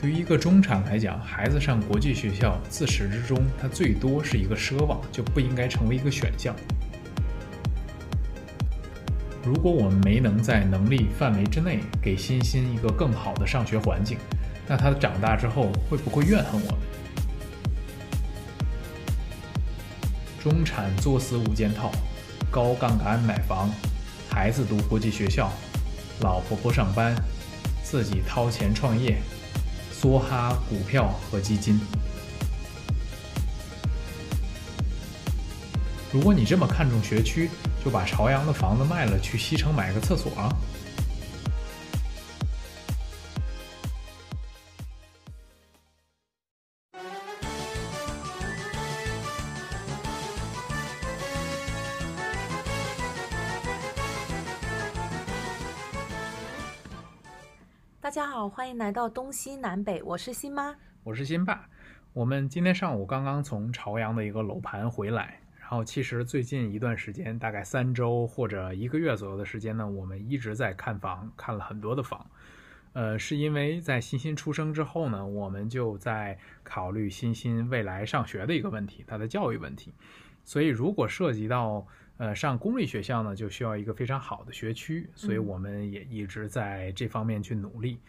对于一个中产来讲，孩子上国际学校自始至终，它最多是一个奢望，就不应该成为一个选项。如果我们没能在能力范围之内给欣欣一个更好的上学环境，那他长大之后会不会怨恨我们？中产作死五件套：高杠杆买房，孩子读国际学校，老婆不上班，自己掏钱创业，梭哈股票和基金。如果你这么看重学区，就把朝阳的房子卖了，去西城买个厕所啊！好，欢迎来到东西南北，我是新妈，我是新爸。我们今天上午刚刚从朝阳的一个楼盘回来。然后，其实最近一段时间，大概三周或者一个月左右的时间呢，我们一直在看房，看了很多的房。呃，是因为在欣欣出生之后呢，我们就在考虑欣欣未来上学的一个问题，他的教育问题。所以，如果涉及到呃上公立学校呢，就需要一个非常好的学区，所以我们也一直在这方面去努力。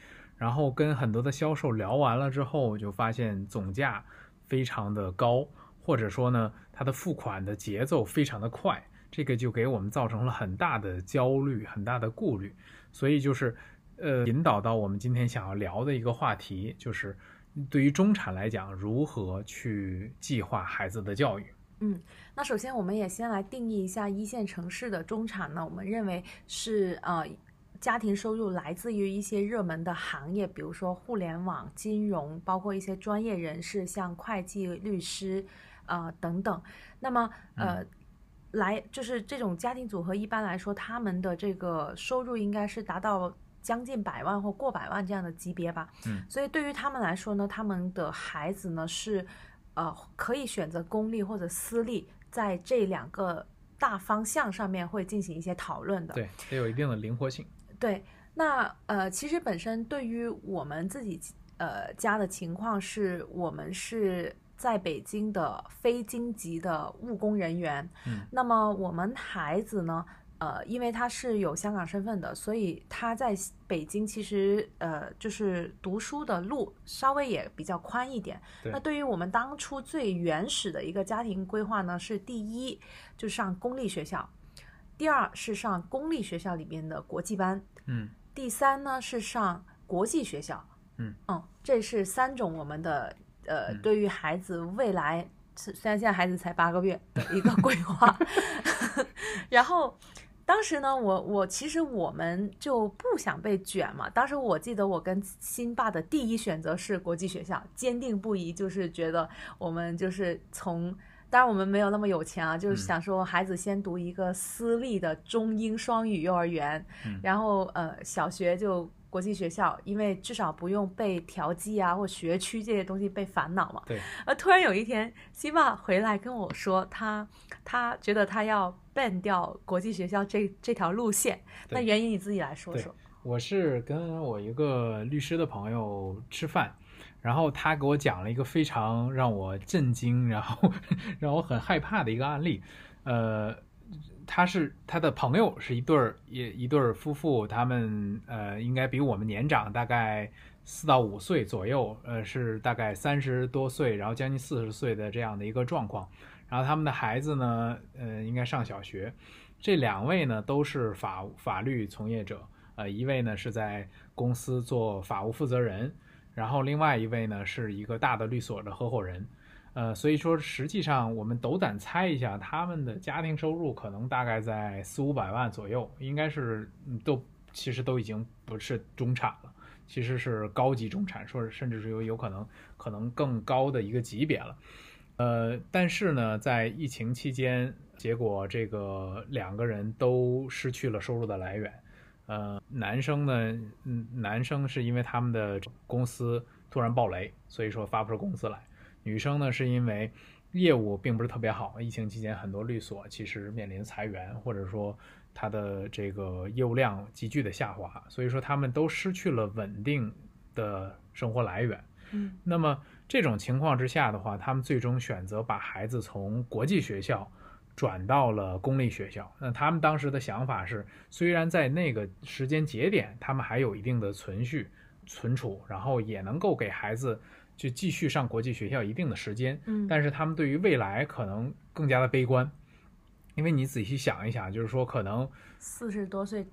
然后跟很多的销售聊完了之后，就发现总价非常的高。或者说呢，它的付款的节奏非常的快，这个就给我们造成了很大的焦虑、很大的顾虑。所以就是，呃，引导到我们今天想要聊的一个话题，就是对于中产来讲，如何去计划孩子的教育。嗯，那首先我们也先来定义一下一线城市的中产呢，我们认为是呃，家庭收入来自于一些热门的行业，比如说互联网、金融，包括一些专业人士，像会计、律师。啊，等等，那么呃，来就是这种家庭组合，一般来说，他们的这个收入应该是达到将近百万或过百万这样的级别吧。嗯，所以对于他们来说呢，他们的孩子呢是呃可以选择公立或者私立，在这两个大方向上面会进行一些讨论的。对，得有一定的灵活性。对，那呃，其实本身对于我们自己呃家的情况是，我们是。在北京的非京籍的务工人员，嗯，那么我们孩子呢，呃，因为他是有香港身份的，所以他在北京其实呃就是读书的路稍微也比较宽一点。那对于我们当初最原始的一个家庭规划呢，是第一就上公立学校，第二是上公立学校里面的国际班，嗯，第三呢是上国际学校，嗯嗯，这是三种我们的。呃，对于孩子未来，虽然现在孩子才八个月 的一个规划，然后当时呢，我我其实我们就不想被卷嘛。当时我记得我跟新爸的第一选择是国际学校，坚定不移，就是觉得我们就是从，当然我们没有那么有钱啊，就是想说孩子先读一个私立的中英双语幼儿园，然后呃小学就。国际学校，因为至少不用被调剂啊，或学区这些东西被烦恼嘛。对。而突然有一天，希爸回来跟我说，他他觉得他要 ban 掉国际学校这这条路线。那原因你自己来说说。我是跟我一个律师的朋友吃饭，然后他给我讲了一个非常让我震惊，然后让我很害怕的一个案例，呃。他是他的朋友，是一对儿一一对儿夫妇，他们呃应该比我们年长大概四到五岁左右，呃是大概三十多岁，然后将近四十岁的这样的一个状况。然后他们的孩子呢，呃应该上小学。这两位呢都是法法律从业者，呃一位呢是在公司做法务负责人，然后另外一位呢是一个大的律所的合伙人。呃，所以说实际上我们斗胆猜一下，他们的家庭收入可能大概在四五百万左右，应该是都其实都已经不是中产了，其实是高级中产，说甚至是有有可能可能更高的一个级别了。呃，但是呢，在疫情期间，结果这个两个人都失去了收入的来源。呃，男生呢，嗯，男生是因为他们的公司突然暴雷，所以说发不出工资来。女生呢，是因为业务并不是特别好，疫情期间很多律所其实面临裁员，或者说它的这个业务量急剧的下滑，所以说他们都失去了稳定的生活来源。嗯那么这种情况之下的话，他们最终选择把孩子从国际学校转到了公立学校。那他们当时的想法是，虽然在那个时间节点，他们还有一定的存续、存储，然后也能够给孩子去继续上国际学校一定的时间，嗯，但是他们对于未来可能更加的悲观，因为你仔细想一想，就是说可能四十多岁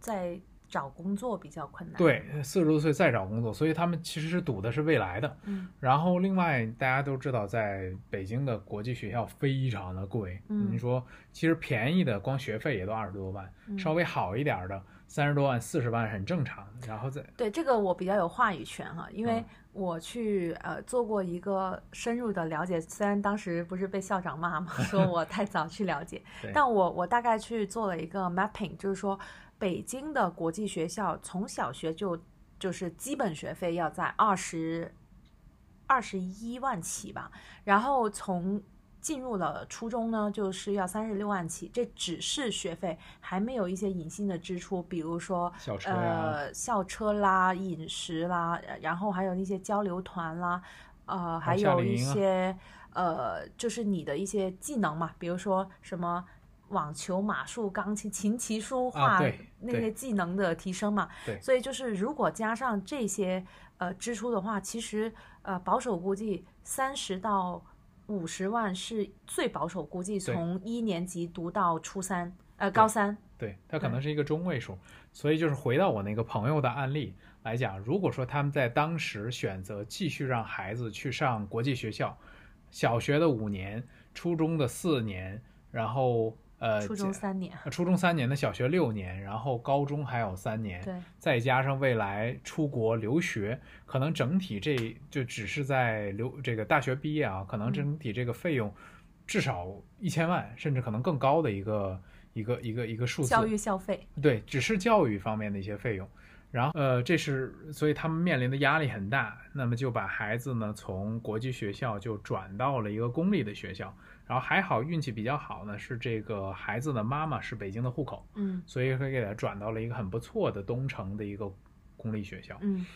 再找工作比较困难。，对四十多岁再找工作，所以他们其实是赌的是未来的。嗯然后另外大家都知道，在北京的国际学校非常的贵，嗯你说其实便宜的光学费也都二十多万，嗯稍微好一点的三十多万、四十万很正常。然后再对这个我比较有话语权哈，因为嗯我去呃做过一个深入的了解，虽然当时不是被校长骂嘛，说我太早去了解，但我我大概去做了一个 mapping，就是说北京的国际学校从小学就就是基本学费要在二十二十一万起吧，然后从进入了初中呢，就是要三十六万起，这只是学费，还没有一些隐性的支出，比如说校车呀、呃，校车啦、饮食啦，呃然后还有那些交流团啦，呃，还有一些呃，就是你的一些技能嘛，比如说什么网球、马术、钢琴、琴棋书画、啊那些技能的提升嘛。对所以就是如果加上这些呃支出的话，其实呃保守估计三十到五十万是最保守估计，从一年级读到初三，呃高三。对，它可能是一个中位数，所以就是回到我那个朋友的案例来讲，如果说他们在当时选择继续让孩子去上国际学校，小学的五年，初中的四年，然后呃，初中三年，呃初中三年的小学六年，然后高中还有三年，对，再加上未来出国留学，可能整体这就只是在留这个大学毕业啊，可能整体这个费用至少一千万，甚至可能更高的一个一个一个一个数字。教育消费，对，只是教育方面的一些费用。然后，呃，这是所以他们面临的压力很大，那么就把孩子呢从国际学校就转到了一个公立的学校。然后还好运气比较好呢，是这个孩子的妈妈是北京的户口，嗯所以会给他转到了一个很不错的东城的一个公立学校。嗯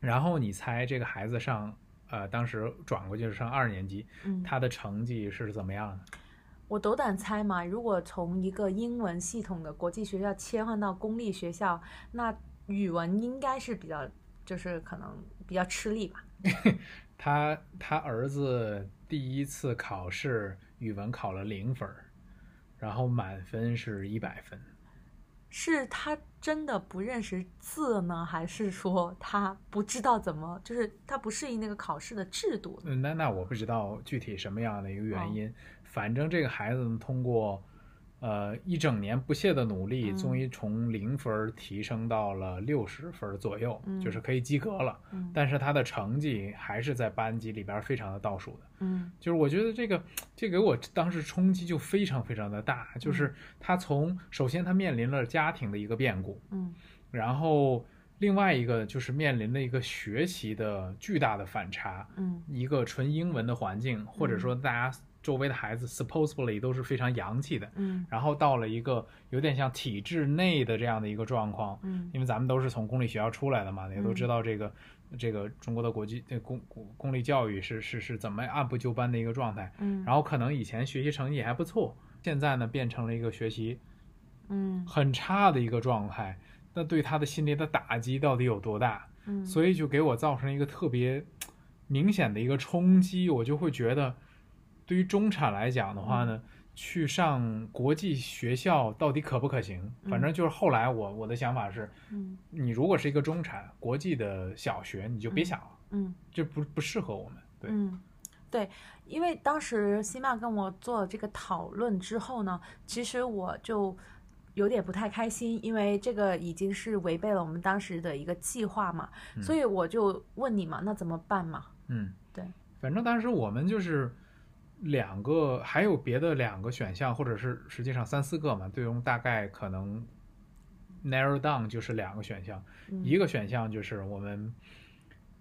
然后你猜这个孩子上，呃，当时转过去是上二年级，嗯，他的成绩是怎么样的？我斗胆猜嘛，如果从一个英文系统的国际学校切换到公立学校，那语文应该是比较，就是可能比较吃力吧。他他儿子第一次考试语文考了零分，然后满分是一百分。是他真的不认识字呢，还是说他不知道怎么，就是他不适应那个考试的制度？嗯，那那我不知道具体什么样的一个原因，反正这个孩子，通过呃一整年不懈的努力，嗯终于从零分提升到了六十分左右，嗯就是可以及格了。嗯但是他的成绩还是在班级里边非常的倒数的。嗯就是我觉得这个，这给我当时冲击就非常非常的大。就是他从首先他面临了家庭的一个变故，嗯然后另外一个就是面临了一个学习的巨大的反差，嗯一个纯英文的环境，或者说大家周围的孩子 supposedly 都是非常洋气的，嗯。然后到了一个有点像体制内的这样的一个状况，嗯。因为咱们都是从公立学校出来的嘛，也都嗯知道这个、这个中国的国际这公公公立教育是是是怎么按部就班的一个状态。嗯，然后可能以前学习成绩还不错，现在呢变成了一个学习嗯。很差的一个状态，那对他的心理的打击到底有多大？嗯，所以就给我造成一个特别明显的一个冲击，我就会觉得，对于中产来讲的话呢，去上国际学校到底可不可行？反正就是后来我我的想法是，嗯你如果是一个中产国际的小学，你就别想了，嗯。这不不适合我们。对，嗯，对，因为当时西曼跟我做了这个讨论之后呢，其实我就有点不太开心，因为这个已经是违背了我们当时的一个计划嘛，所以我就问你嘛，那怎么办嘛？嗯，对，反正当时我们就是两个，还有别的两个选项，或者是实际上三四个嘛，最终大概可能 narrow down 就是两个选项，嗯。一个选项就是我们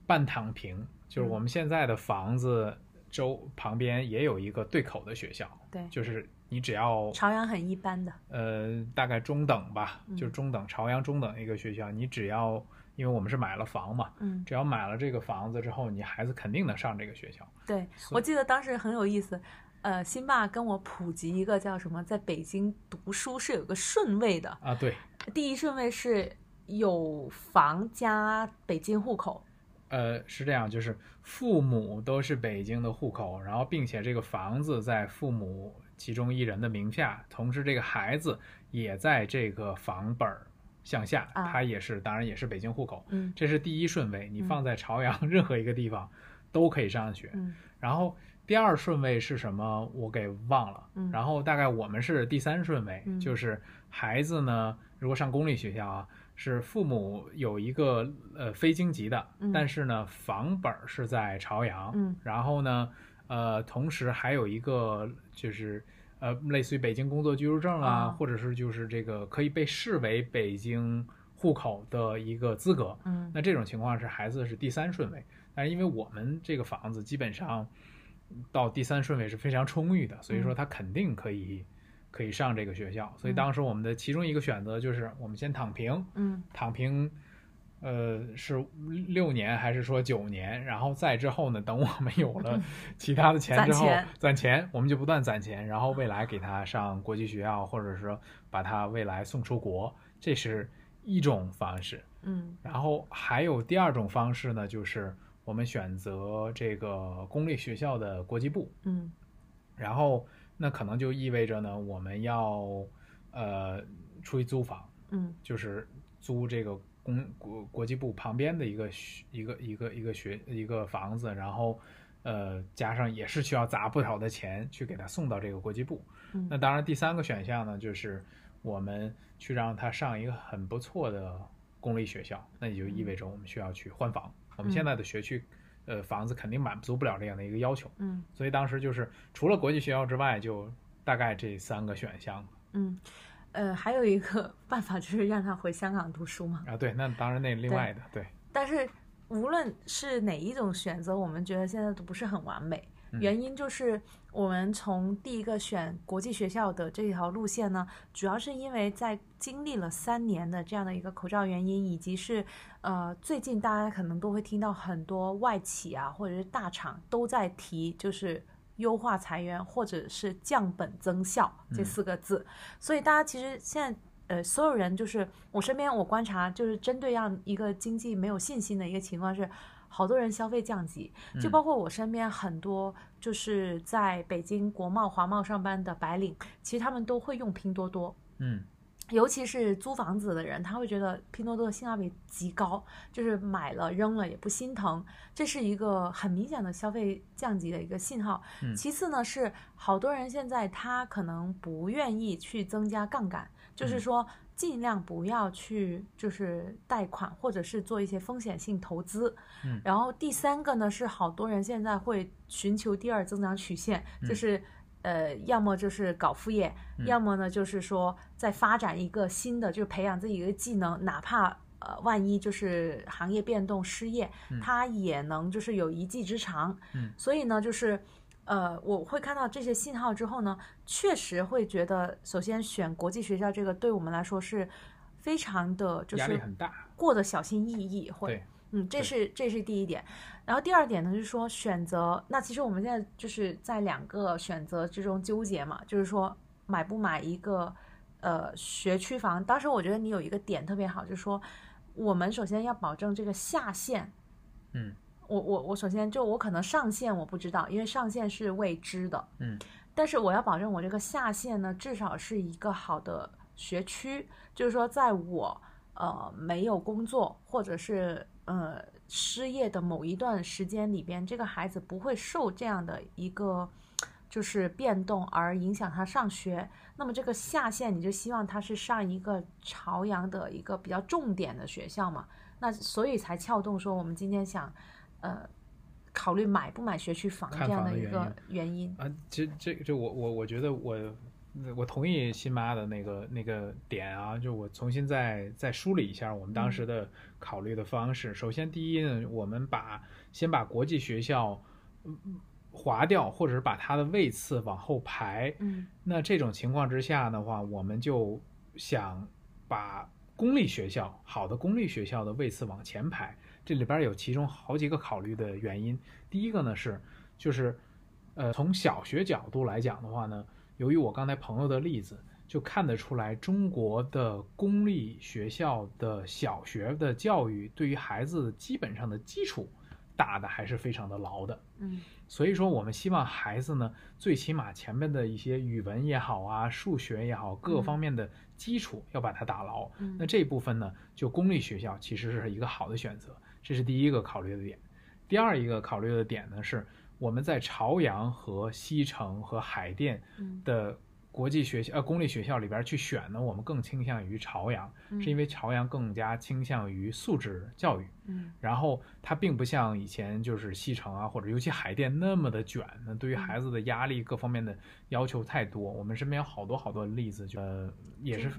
半躺平，就是我们现在的房子周旁边也有一个对口的学校，对，就是你只要朝阳很一般的，呃大概中等吧，嗯。就是中等朝阳中等一个学校，你只要因为我们是买了房嘛，嗯，只要买了这个房子之后，你孩子肯定能上这个学校。对，我记得当时很有意思，呃，辛爸跟我普及一个叫什么，在北京读书是有个顺位的，啊，对，第一顺位是有房加北京户口，呃，是这样，就是父母都是北京的户口，然后并且这个房子在父母其中一人的名下，同时这个孩子也在这个房本儿项下，啊他也是，当然也是北京户口，嗯这是第一顺位。你嗯放在朝阳 任何一个地方都可以上学。嗯然后第二顺位是什么？我给忘了。嗯然后大概我们是第三顺位，嗯就是孩子呢，如果上公立学校啊，是父母有一个呃非京籍的，嗯但是呢房本儿是在朝阳，嗯然后呢，呃，同时还有一个就是呃类似于北京工作居住证啊，啊或者是就是这个可以被视为北京户口的一个资格。嗯那这种情况是孩子是第三顺位，但是因为我们这个房子基本上到第三顺位是非常充裕的，所以说嗯他肯定可以可以上这个学校。所以嗯当时我们的其中一个选择就是我们先躺平，嗯躺平，呃，是六年还是说九年？然后再之后呢，等我们有了其他的钱之后攒钱，攒钱，我们就不断攒钱，然后未来给他上国际学校，或者说把他未来送出国，这是一种方式。嗯然后还有第二种方式呢，就是我们选择这个公立学校的国际部，嗯然后那可能就意味着呢，我们要呃出去租房，嗯就是租这个公国国际部旁边的一个学一个一个一个学一个房子，然后呃加上也是需要砸不少的钱去给他送到这个国际部。嗯那当然，第三个选项呢，就是我们去让他上一个很不错的公立学校，那也就意味着我们需要去换房。我们现在的学区，呃，房子肯定满足不了这样的一个要求，嗯所以当时就是除了国际学校之外，就大概这三个选项嗯，呃，还有一个 办法就是让他回香港读书嘛。啊。对，那当然那另外的，对，但是无论是哪一种选择，我们觉得现在都不是很完美。嗯原因就是我们从第一个选国际学校的这条路线呢，主要是因为在经历了三年的这样的一个口罩原因，以及是呃最近大家可能都会听到很多外企啊或者是大厂都在提就是。优化裁员或者是降本增效这嗯四个字，所以大家其实现在呃，所有人就是我身边我观察，就是针对让一个经济没有信心的一个情况是，好多人消费降级，就嗯包括我身边很多就是在北京国贸、华贸上班的白领，其实他们都会用拼多多。嗯尤其是租房子的人，他会觉得拼多多的性价比极高，就是买了扔了也不心疼，这是一个很明显的消费降级的一个信号。嗯其次呢，是好多人现在他可能不愿意去增加杠杆，就是嗯说尽量不要去就是贷款或者是做一些风险性投资。嗯然后第三个呢，是好多人现在会寻求第二增长曲线，嗯就是。呃，要么就是搞副业，嗯要么呢就是说在发展一个新的，就是培养自己一个技能，哪怕呃万一就是行业变动失业，嗯他也能就是有一技之长。嗯所以呢，就是呃我会看到这些信号之后呢，确实会觉得，首先选国际学校这个对我们来说是非常的就压力是很大。过得小心翼翼，会对，嗯，这是这是第一点。然后第二点呢，就是说选择。那其实我们现在就是在两个选择之中纠结嘛，就是说买不买一个呃学区房。当时我觉得你有一个点特别好，就是说我们首先要保证这个下限。嗯我我我首先就我可能上限我不知道，因为上限是未知的。嗯但是我要保证我这个下限呢，至少是一个好的学区，就是说，在我呃没有工作或者是呃失业的某一段时间里边，这个孩子不会受这样的一个就是变动而影响他上学。那么这个下限，你就希望他是上一个朝阳的一个比较重点的学校嘛？那所以才撬动说我们今天想呃考虑买不买学区房这样的一个原因。啊，这这这我我我觉得我我同意新妈的那个那个点啊，就我重新再再梳理一下我们当时的考虑的方式。首先，第一呢，我们把先把国际学校嗯划掉，或者是把它的位次往后排。嗯那这种情况之下的话，我们就想把公立学校，好的公立学校的位次往前排，这里边有其中好几个考虑的原因。第一个呢是，就是，呃，从小学角度来讲的话呢，由于我刚才朋友的例子，就看得出来，中国的公立学校的小学的教育对于孩子基本上的基础打的还是非常的牢的。嗯所以说，我们希望孩子呢，最起码前面的一些语文也好啊，数学也好，各方面的基础要把它打牢。嗯那这一部分呢，就公立学校其实是一个好的选择，这是第一个考虑的点。第二一个考虑的点呢，是我们在朝阳和西城和海淀嗯的国际学校呃公立学校里边去选呢，我们更倾向于朝阳，嗯是因为朝阳更加倾向于素质教育。嗯然后它并不像以前就是西城啊，或者尤其海淀那么的卷，那对于孩子的压力各方面的要求太多。我们身边有好多好多例子，就呃也是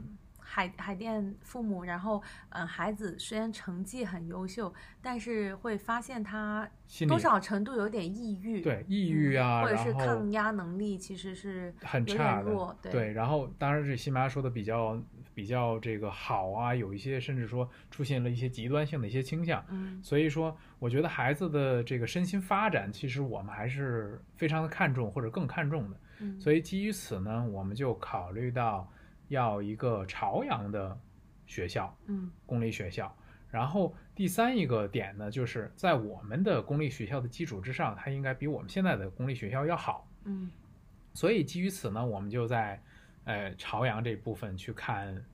海海淀父母，然后嗯、呃孩子虽然成绩很优秀，但是会发现他多少程度有点抑郁，对抑郁啊，嗯或者是抗压能力其实是很差的对对，然后当然这西班牙说的比较比较这个好啊，有一些甚至说出现了一些极端性的一些倾向。嗯所以说，我觉得孩子的这个身心发展，其实我们还是非常的看重或者更看重的。嗯，所以基于此呢，我们就考虑到要一个朝阳的学校，嗯公立学校。然后第三一个点呢，就是在我们的公立学校的基础之上，它应该比我们现在的公立学校要好。嗯所以基于此呢，我们就在呃朝阳这部分去看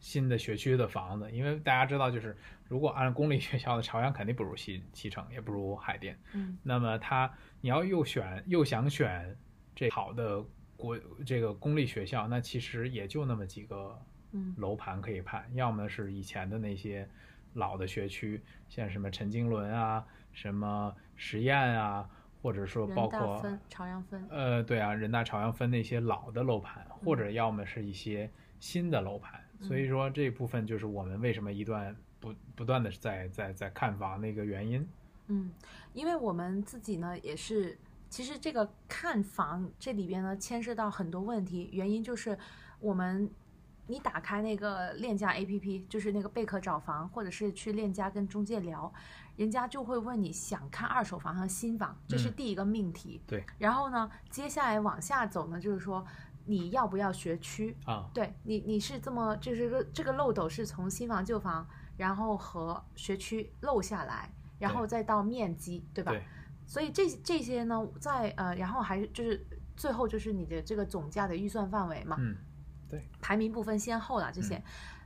新的学区的房子，因为大家知道，就是如果按公立学校的朝阳肯定不如西西城，也不如海淀。嗯那么它你要又选又想选这好的国这个公立学校，那其实也就那么几个嗯楼盘可以判，要么是以前的那些老的学区，像什么陈经纶啊、什么实验啊，或者说包括分朝阳分，呃，对啊，人大朝阳分那些老的楼盘，或者要么是一些新的楼盘。所以说这部分就是我们为什么一段不不断的在在在看房的一个原因。嗯，因为我们自己呢也是，其实这个看房这里边呢牵涉到很多问题，原因就是我们。你打开那个链家 APP，就是那个贝壳找房，或者是去链家跟中介聊，人家就会问你想看二手房和新房，这是嗯第一个命题。对，然后呢，接下来往下走呢，就是说你要不要学区？啊，对你，你是这么就是个这个漏斗是从新房旧房，然后和学区漏下来，然后再到面积，对吧？对，所以这这些呢，在呃，然后还是就是最后就是你的这个总价的预算范围嘛，嗯，对排名不分先后啦，这些。嗯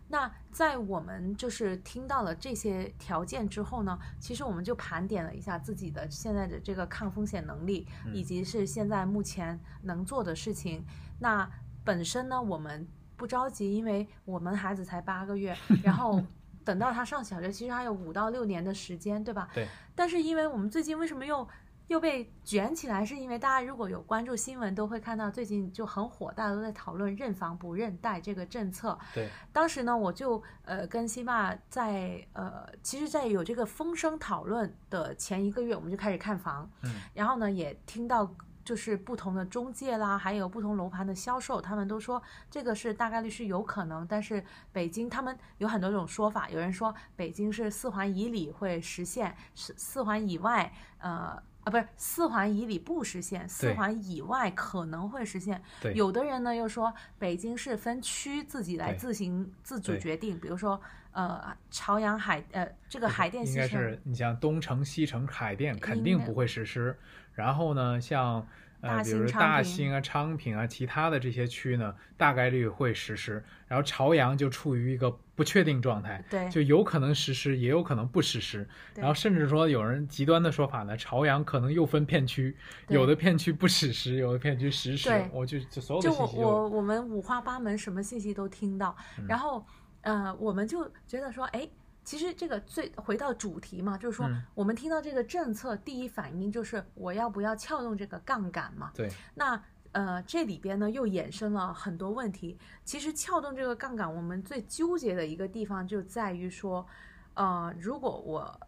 那在我们就是听到了这些条件之后呢，其实我们就盘点了一下自己的现在的这个抗风险能力，嗯以及是现在目前能做的事情。那本身呢，我们不着急，因为我们孩子才八个月，然后等到他上小学，其实还有五到六年的时间，对吧？对。但是因为我们最近为什么又又被卷起来，是因为大家如果有关注新闻，都会看到最近就很火，大家都在讨论认房不认贷这个政策。对，当时呢，我就呃跟辛爸在呃，其实，在有这个风声讨论的前一个月，我们就开始看房，嗯，然后呢，也听到就是不同的中介啦，还有不同楼盘的销售，他们都说这个是大概率是有可能，但是北京他们有很多种说法，有人说北京是四环以里会实现，是四环以外，呃。啊，不是四环以里不实现，四环以外可能会实现。对，有的人呢又说北京市分区自己来自行自主决定，比如说呃朝阳海呃这个海淀应该，是你像东城、西城、海淀肯定不会实施。然后呢，像呃，比如大兴啊、昌平啊，其他的这些区呢，大概率会实施。然后朝阳就处于一个不确定状态，对就有可能实施，也有可能不实施。然后甚至说有人极端的说法呢，朝阳可能又分片区，有的片区不实施，有的片区实施对。我就就所有的就我信息就我我们五花八门，什么信息都听到，嗯然后呃，我们就觉得说，哎，其实这个最回到主题嘛，就是说、嗯我们听到这个政策，第一反应就是我要不要撬动这个杠杆嘛？对那呃，这里边呢又衍生了很多问题。其实撬动这个杠杆，我们最纠结的一个地方就在于说，呃，如果我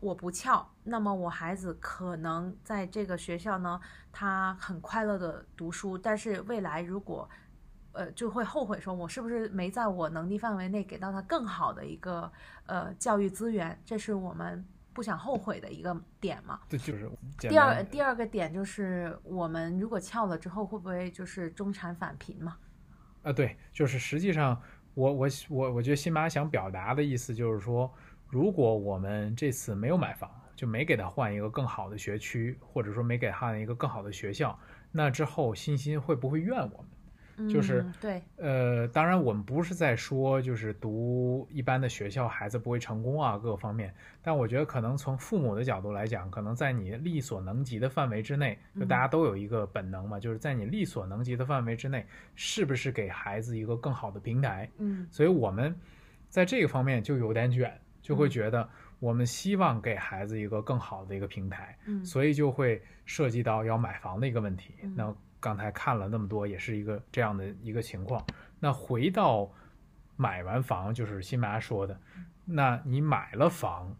我不撬，那么我孩子可能在这个学校呢，他很快乐的读书，但是未来如果呃就会后悔，说我是不是没在我能力范围内给到他更好的一个呃教育资源，这是我们不想后悔的一个点嘛。这就是第二第二个点就是我们如果翘了之后，会不会就是中产返贫嘛？啊，对，就是实际上我我我我觉得辛巴想表达的意思就是说，如果我们这次没有买房，就没给他换一个更好的学区，或者说没给他换一个更好的学校，那之后欣欣会不会怨我们？就是嗯、对，呃，当然，我们不是在说就是读一般的学校孩子不会成功啊，各个方面。但我觉得可能从父母的角度来讲，可能在你力所能及的范围之内，就大家都有一个本能嘛，就是在你力所能及的范围之内，是不是给孩子一个更好的平台？嗯所以我们在这个方面就有点卷，就会嗯觉得我们希望给孩子一个更好的一个平台，嗯所以就会涉及到要买房的一个问题。嗯那刚才看了那么多，也是一个这样的一个情况。那回到买完房，就是新麻说的，那你买了房，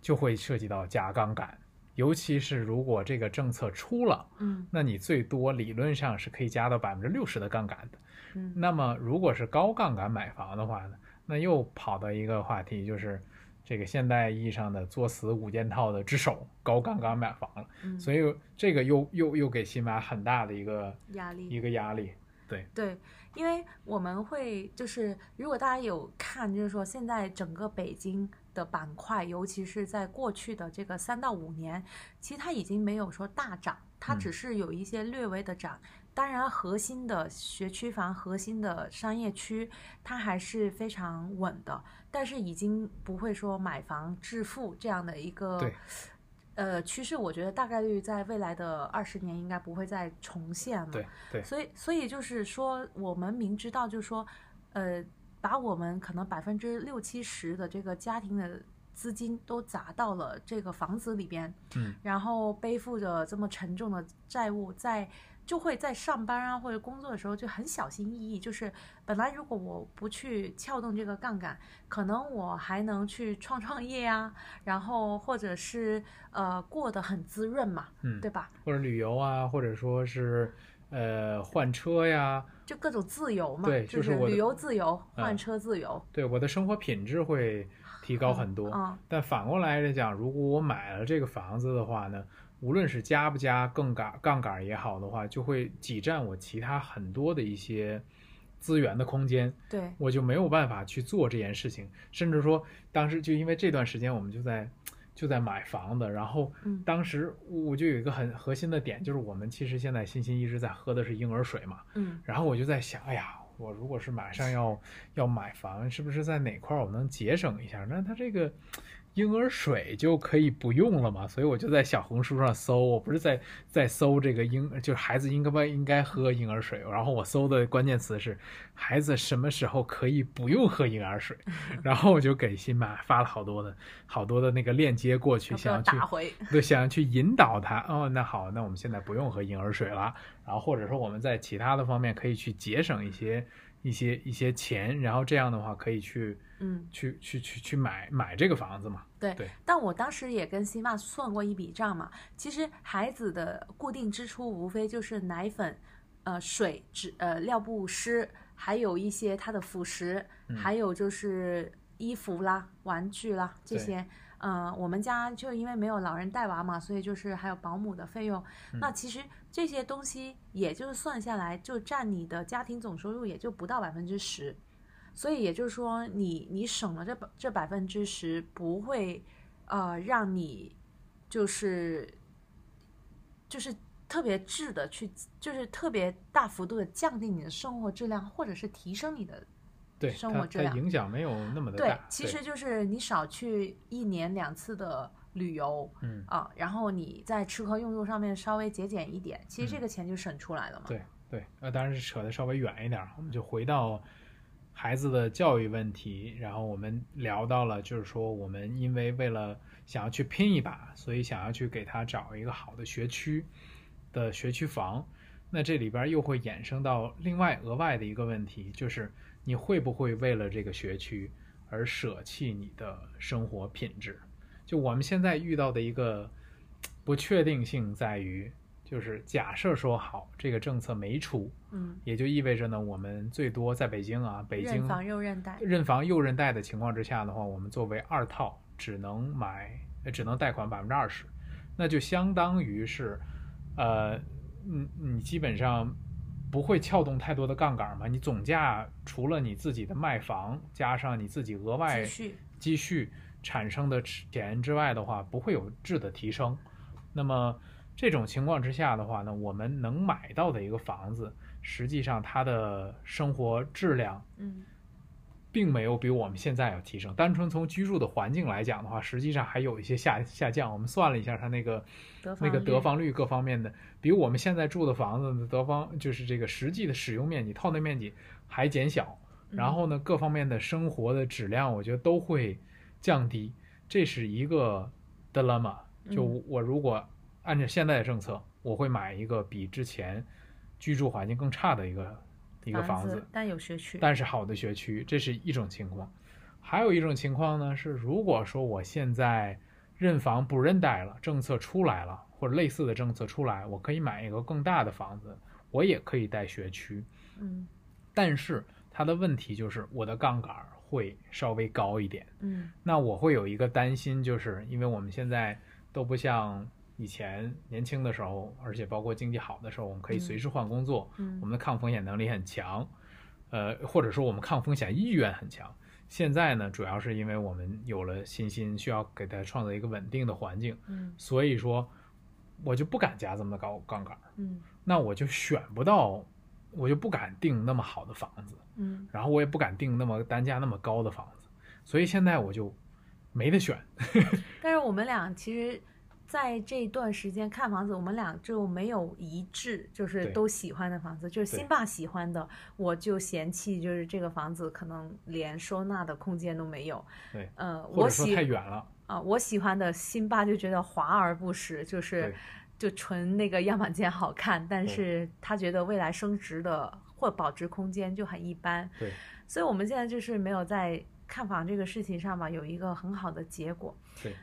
就会涉及到加杠杆，尤其是如果这个政策出了，嗯那你最多理论上是可以加到百分之六十的杠杆的。嗯那么如果是高杠杆买房的话呢，那又跑到一个话题，就是这个现代意义上的作死五件套的之首高杠杆买房了。嗯，所以这个又又又给新马很大的一个压力一个压力。对对，因为我们会就是，如果大家有看，就是说现在整个北京的板块，尤其是在过去的这个三到五年，其实它已经没有说大涨，它嗯只是有一些略微的涨。当然，核心的学区房、核心的商业区，它还是非常稳的，但是已经不会说买房致富这样的一个呃趋势。我觉得大概率在未来的二十年应该不会再重现了。对对所以，所以就是说，我们明知道，就是说，呃，把我们可能百分之六七十的这个家庭的资金都砸到了这个房子里边，嗯，然后背负着这么沉重的债务，在就会在上班啊或者工作的时候就很小心翼翼。就是本来如果我不去撬动这个杠杆，可能我还能去创创业啊，然后或者是呃过得很滋润嘛，嗯对吧？或者旅游啊，或者说是呃换车呀，就各种自由嘛，对就就是我旅游自由、嗯换车自由，对我的生活品质会提高很多。嗯但反过来来讲，如果我买了这个房子的话呢，无论是加不加更杆杠杆也好的话，就会挤占我其他很多的一些资源的空间，对，我就没有办法去做这件事情。甚至说，当时就因为这段时间我们就在就在买房子，然后嗯。当时我就有一个很核心的点，就是我们其实现在欣欣一直在喝的是婴儿水嘛，嗯。然后我就在想，哎呀，我如果是马上要要买房，是不是在哪块儿我能节省一下？那它这个婴儿水就可以不用了嘛？所以我就在小红书上搜，我不是在在搜这个婴，就是孩子应该不应该喝婴儿水？然后我搜的关键词是孩子什么时候可以不用喝婴儿水？然后我就给新妈发了好多的好多的那个链接过去，想要去？对，想要去引导他。哦，那好，那我们现在不用喝婴儿水了，然后或者说我们在其他的方面可以去节省一些一些一些钱，然后这样的话可以去嗯，去去去去买买这个房子嘛。对。对但我当时也跟辛爸算过一笔账嘛，其实孩子的固定支出无非就是奶粉、呃水、纸、呃尿不湿，还有一些他的辅食，嗯还有就是衣服啦、玩具啦这对些。呃，我们家就因为没有老人带娃嘛，所以就是还有保姆的费用。嗯那其实这些东西，也就是算下来，就占你的家庭总收入也就不到百分之十。所以也就是说你，你省了这百这百分之十，不会呃让你就是就是特别质的去，就是特别大幅度的降低你的生活质量，或者是提升你的对，生活质量影响没有那么的对。，其实就是你少去一年两次的旅游嗯，啊，然后你在吃喝用度上面稍微节俭一点，其实这嗯个钱就省出来了嘛。对对，呃，当然是扯的稍微远一点儿，我们就回到孩子的教育问题，然后我们聊到了，就是说我们因为为了想要去拼一把，所以想要去给他找一个好的学区的学区房，那这里边又会衍生到另外额外的一个问题，就是你会不会为了这个学区而舍弃你的生活品质？就我们现在遇到的一个不确定性在于，就是假设说好这个政策没出，嗯，也就意味着呢，我们最多在北京啊，北京认房又认贷，认房又认贷的情况之下的话，我们作为二套只能买，呃只能贷款百分之二十，那就相当于是，呃，你你基本上不会撬动太多的杠杆嘛，你总价除了你自己的卖房加上你自己额外积蓄产生的钱之外的话，不会有质的提升。那么这种情况之下的话呢，我们能买到的一个房子，实际上它的生活质量嗯并没有比我们现在要提升。单纯从居住的环境来讲的话，实际上还有一些下下降。我们算了一下，它那个那个率得房率各方面的，比我们现在住的房子的得房就是这个实际的使用面积、套内面积还减小。然后呢，各方面的生活的质量，我觉得都会降低，这是一个 dilemma。就嗯我如果按照现在的政策，我会买一个比之前居住环境更差的一个一个房子，但有学区，但是好的学区，这是一种情况。还有一种情况呢，是如果说我现在认房不认贷了，政策出来了，或者类似的政策出来，我可以买一个更大的房子，我也可以带学区。嗯但是它的问题就是我的杠杆会稍微高一点。嗯那我会有一个担心，就是因为我们现在都不像以前年轻的时候，而且包括经济好的时候，我们可以嗯随时换工作，嗯我们的抗风险能力很强，呃，或者说我们抗风险意愿很强。现在呢，主要是因为我们有了信心，需要给它创造一个稳定的环境，嗯所以说我就不敢加这么高杠杆，嗯那我就选不到，我就不敢定那么好的房子。嗯然后我也不敢定那么单价那么高的房子，所以现在我就没得选。但是我们俩其实，在这段时间看房子，我们俩就没有一致，就是都喜欢的房子。就是对辛爸喜欢的，我就嫌弃，就是这个房子可能连收纳的空间都没有。对，呃，我喜太远了，啊、我喜欢的辛爸就觉得华而不实，就是就纯那个样板间好看，但是他觉得未来升值的或保值空间就很一般。对，所以我们现在就是没有在看房这个事情上吧有一个很好的结果。对，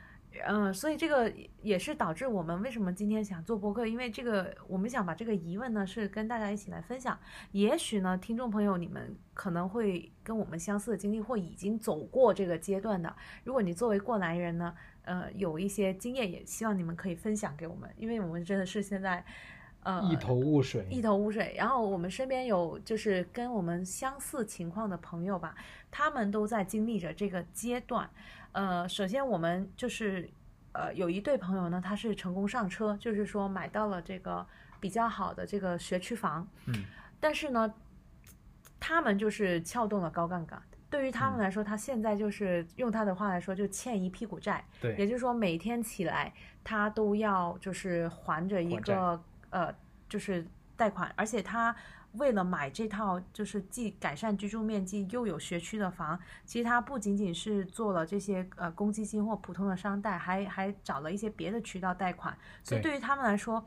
嗯、所以这个也是导致我们为什么今天想做播客，因为这个我们想把这个疑问呢是跟大家一起来分享。也许呢，听众朋友你们可能会跟我们相似的经历，或已经走过这个阶段的。如果你作为过来人呢，呃，有一些经验，也希望你们可以分享给我们，因为我们真的是现在，呃，一头雾水。一头雾水。然后我们身边有就是跟我们相似情况的朋友吧，他们都在经历着这个阶段。呃，首先我们就是呃有一对朋友呢，他是成功上车，就是说买到了这个比较好的这个学区房，嗯，但是呢，他们就是撬动了高杠杆。对于他们嗯。来说，他现在就是用他的话来说，就欠一屁股债。对。也，就是说，每天起来他都要就是还着一个呃，就是贷款，而且他为了买这套就是既改善居住面积又有学区的房，其实他不仅仅是做了这些呃公积金或普通的商贷，还还找了一些别的渠道贷款，所以对对于他们来说，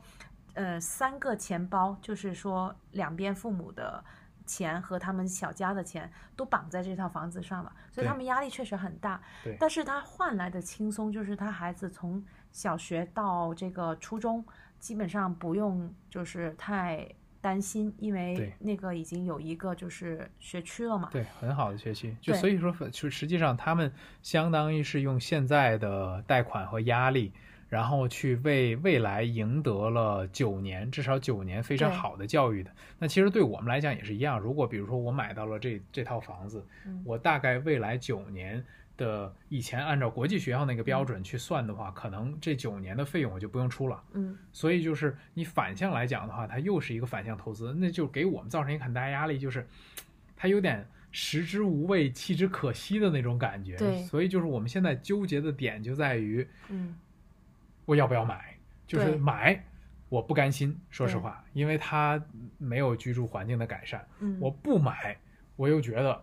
呃，三个钱包就是说两边父母的。钱和他们小家的钱都绑在这套房子上了，所以他们压力确实很大。对但是他换来的轻松就是他孩子从小学到这个初中，基本上不用就是太担心，因为那个已经有一个就是学区了嘛。对，很好的学区。就所以说，就实际上他们相当于是用现在的贷款和压力，然后去为未来赢得了九年，至少九年非常好的教育的。那其实对我们来讲也是一样。如果比如说我买到了这这套房子，嗯我大概未来九年的以前按照国际学校那个标准去算的话，可能这九年的费用我就不用出了。嗯，所以就是你反向来讲的话，它又是一个反向投资，那就给我们造成一个很大压力，就是它有点食之无味，弃之可惜的那种感觉。对所以就是我们现在纠结的点就在于嗯，我要不要买，就是买。我不甘心，说实话，因为它没有居住环境的改善。嗯，我不买，我又觉得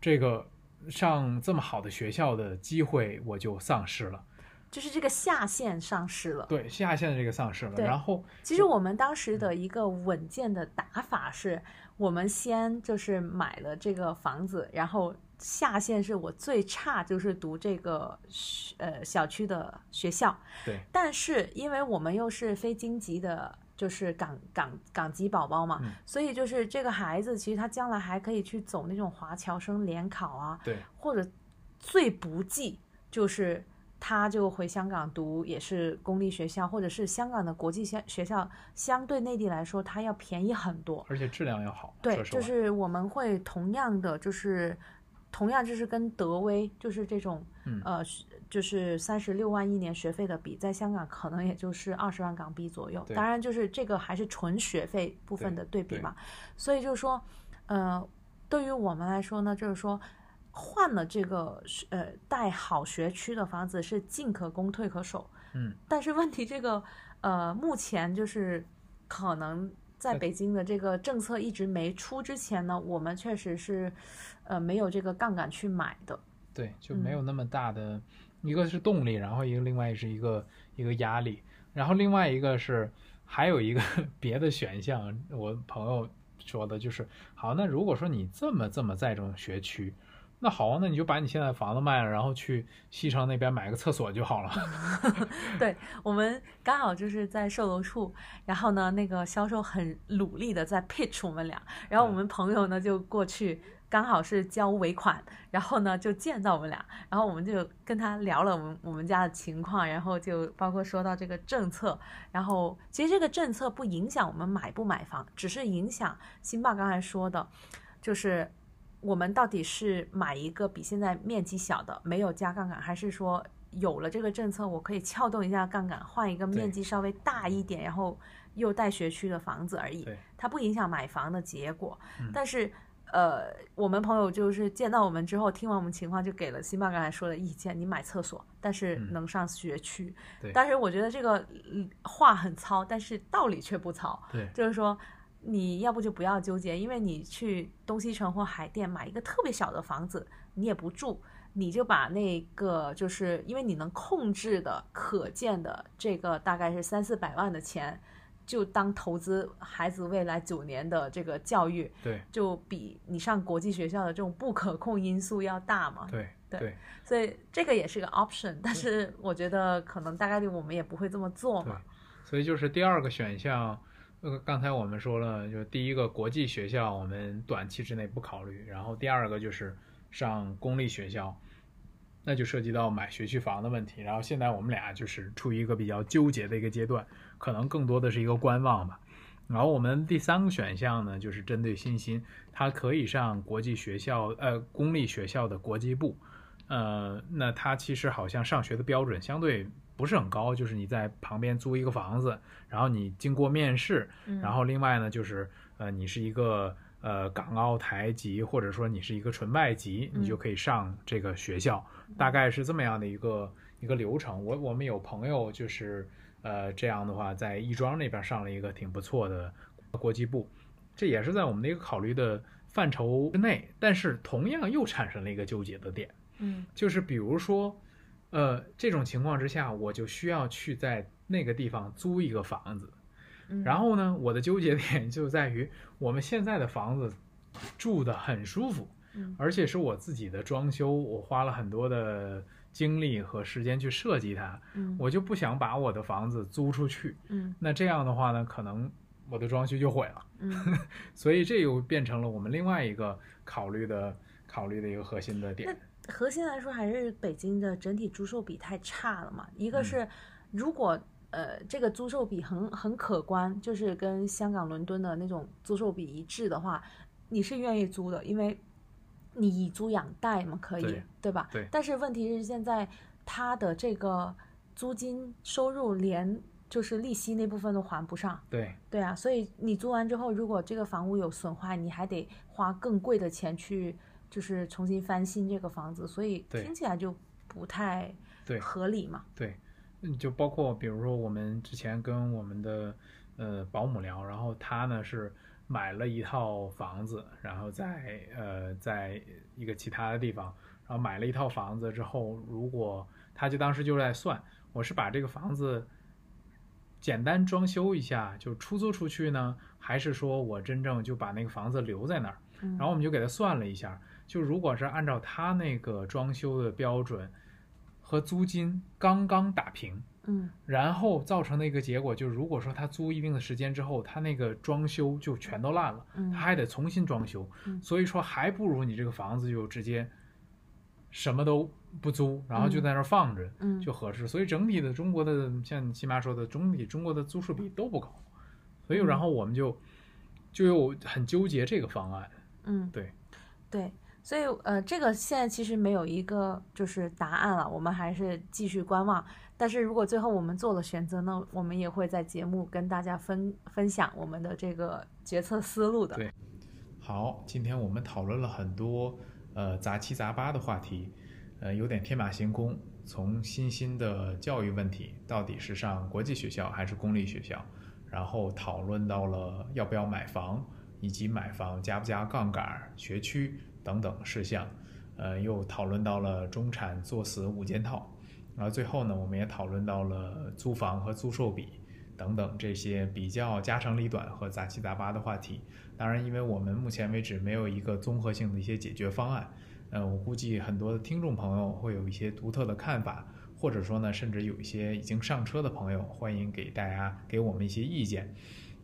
这个上这么好的学校的机会我就丧失了，就是这个下限丧失了。对下线的这个丧失了。然后其实我们当时的一个稳健的打法是，我们先就是买了这个房子，然后下限是我最差就是读这个呃小区的学校，对，但是因为我们又是非京籍的，就是港港港籍宝宝嘛，嗯所以就是这个孩子其实他将来还可以去走那种华侨生联考啊，对，或者最不济就是他就回香港读也是公立学校，或者是香港的国际学学校，相对内地来说它要便宜很多。而且质量要好。对就是我们会同样的，就是同样就是跟德威就是这种，嗯呃，就是三十六万一年学费的比，在香港可能也就是二十万港币左右。对当然，就是这个还是纯学费部分的对比对嘛。所以就是说，呃，对于我们来说呢，就是说。换了这个呃带好学区的房子是进可攻退可守，嗯，但是问题这个呃目前就是可能在在北京的这个政策一直没出之前呢，我们确实是呃没有这个杠杆去买的。对，就嗯没有那么大的，一个是动力，然后一个另外是一个一个压力，然后另外一个是还有一个 别的选项，我朋友说的就是，好，那如果说你这么这么在这种学区，那好啊，那你就把你现在房子卖了，然后去西城那边买个厕所就好了。对我们刚好就是在售楼处，然后呢，那个销售很努力的在 pitch 我们俩，然后我们朋友呢就过去，刚好是交尾款，然后呢就见到我们俩，然后我们就跟他聊了我们我们家的情况，然后就包括说到这个政策，然后其实这个政策不影响我们买不买房，只是影响辛爸刚才说的，就是。我们到底是买一个比现在面积小的，没有加杠杆，还是说有了这个政策，我可以撬动一下杠杆，换一个面积稍微大一点，然后又带学区的房子而已，它不影响买房的结果。嗯但是，呃，我们朋友就是见到我们之后，听完我们情况，就给了辛巴刚才说的意见：你买厕所，但是嗯能上学区。对但是我觉得这个嗯话很糙，但是道理却不糙。对就是说，你要不就不要纠结，因为你去东西城或海淀买一个特别小的房子，你也不住，你就把那个就是因为你能控制的、可见的这个大概是三四百万的钱，就当投资孩子未来九年的这个教育，对就比你上国际学校的这种不可控因素要大嘛。对对对所以这个也是个 option，但是我觉得可能大概率我们也不会这么做嘛。，所以就是第二个选项，呃，刚才我们说了，就第一个国际学校我们短期之内不考虑，然后第二个就是上公立学校，那就涉及到买学区房的问题。然后现在我们俩就是处于一个比较纠结的一个阶段，可能更多的是一个观望吧。然后我们第三个选项呢，就是针对欣欣，他可以上国际学校，呃，公立学校的国际部，呃，那他其实好像上学的标准相对不是很高，就是你在旁边租一个房子，然后你经过面试，嗯然后另外呢就是呃你是一个呃港澳台籍，或者说你是一个纯外籍，嗯你就可以上这个学校，大概是这么样的一个一个流程。我我们有朋友就是呃这样的话，在亦庄那边上了一个挺不错的国际部，这也是在我们的一个考虑的范畴之内，但是同样又产生了一个纠结的点。嗯就是比如说，呃，这种情况之下，我就需要去在那个地方租一个房子。嗯，然后呢，我的纠结点 就在于我们现在的房子住的很舒服，嗯而且是我自己的装修，我花了很多的精力和时间去设计它，嗯我就不想把我的房子租出去。嗯那这样的话呢，可能我的装修就毁了。嗯 所以这又变成了我们另外一个考虑的考虑的一个核心的点。核心来说还是北京的整体租售比太差了嘛。一个嗯是如果呃这个租售比很很可观，就是跟香港、伦敦的那种租售比一致的话，你是愿意租的，因为你以租养贷嘛，可以对吧？对但是问题是现在他的这个租金收入连就是利息那部分都还不上。对对啊，所以你租完之后，如果这个房屋有损坏，你还得花更贵的钱去，就是重新翻新这个房子，所以听起来就不太合理嘛。对，嗯，就包括比如说我们之前跟我们的呃保姆聊，然后他呢是买了一套房子，然后在呃在一个其他的地方，然后买了一套房子之后，如果他就当时就在算，我是把这个房子简单装修一下就出租出去呢，还是说我真正就把那个房子留在那儿？嗯，然后我们就给他算了一下，就如果是按照他那个装修的标准和租金刚刚打平，嗯。然后造成的一个结果就是，如果说他租一定的时间之后，他那个装修就全都烂了，嗯。他还得重新装修，嗯。所以说还不如你这个房子就直接什么都不租，然后就在那儿放着。嗯。就合适。所以整体的中国的，像七妈说的，整体中国的租售比都不高，所以嗯。然后我们就就又很纠结这个方案。嗯，对。对，所以呃，这个现在其实没有一个就是答案了，我们还是继续观望。但是如果最后我们做了选择呢，我们也会在节目跟大家分分享我们的这个决策思路的。对好，今天我们讨论了很多呃杂七杂八的话题，呃，有点天马行空。从新兴的教育问题，到底是上国际学校还是公立学校，然后讨论到了要不要买房，以及买房加不加杠杆、学区等等事项，呃，又讨论到了中产作死五件套，然后最后呢，我们也讨论到了租房和租售比等等这些比较家长里短和杂七杂八的话题。当然，因为我们目前为止没有一个综合性的一些解决方案，呃，我估计很多的听众朋友会有一些独特的看法，或者说呢，甚至有一些已经上车的朋友，欢迎给大家给我们一些意见。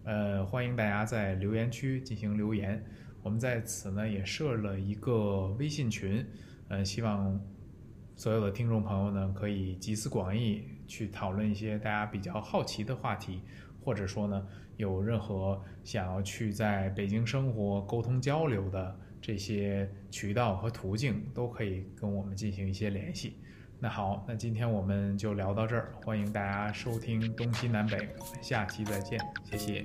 呃，欢迎大家在留言区进行留言。我们在此呢也设了一个微信群，呃，希望所有的听众朋友呢可以集思广益，去讨论一些大家比较好奇的话题，或者说呢有任何想要去在北京生活、沟通交流的这些渠道和途径，都可以跟我们进行一些联系。那好，那今天我们就聊到这儿，欢迎大家收听东西南北，下期再见，谢谢。